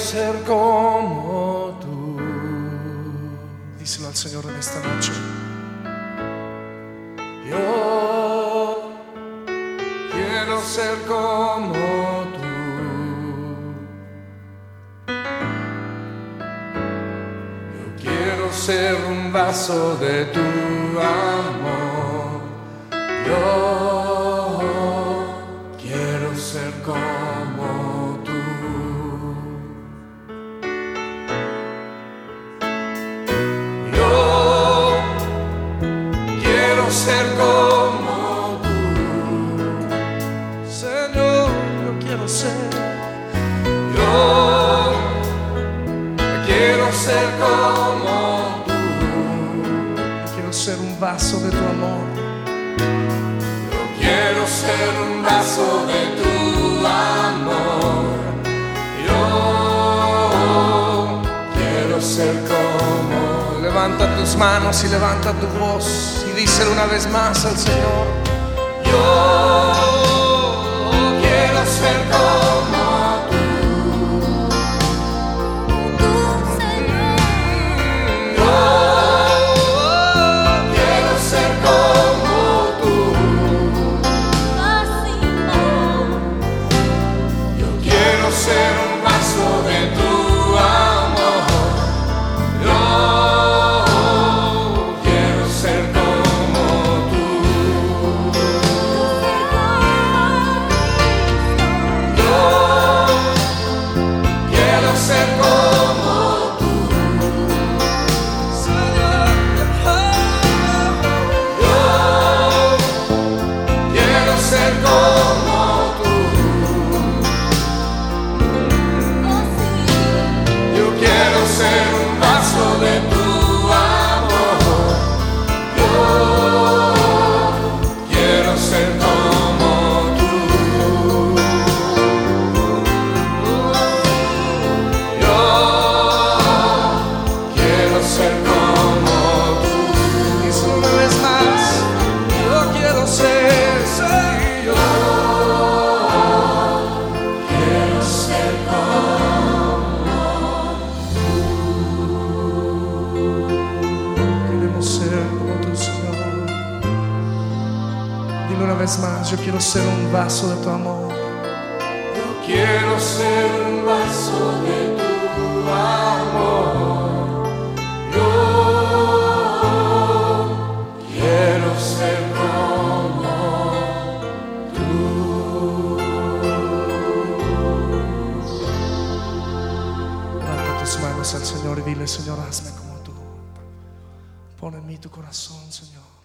ser como tú. Díselo al Señor en esta noche. Yo quiero ser como tú. Yo quiero ser un vaso de tu amor. Yo ser como tú. Señor, yo quiero ser. Yo quiero ser como tú. Quiero ser un vaso de tu amor. Yo quiero ser un vaso de tu amor. Yo quiero ser como. Levanta tus manos y levanta tu voz díselo una vez más al Señor. Yo vez más, yo quiero ser un vaso de tu amor. Yo quiero ser un vaso de tu amor. Yo quiero ser como tú. Levanta tus manos al Señor y dile, Señor, hazme como tú. Pon en mí tu corazón, Señor.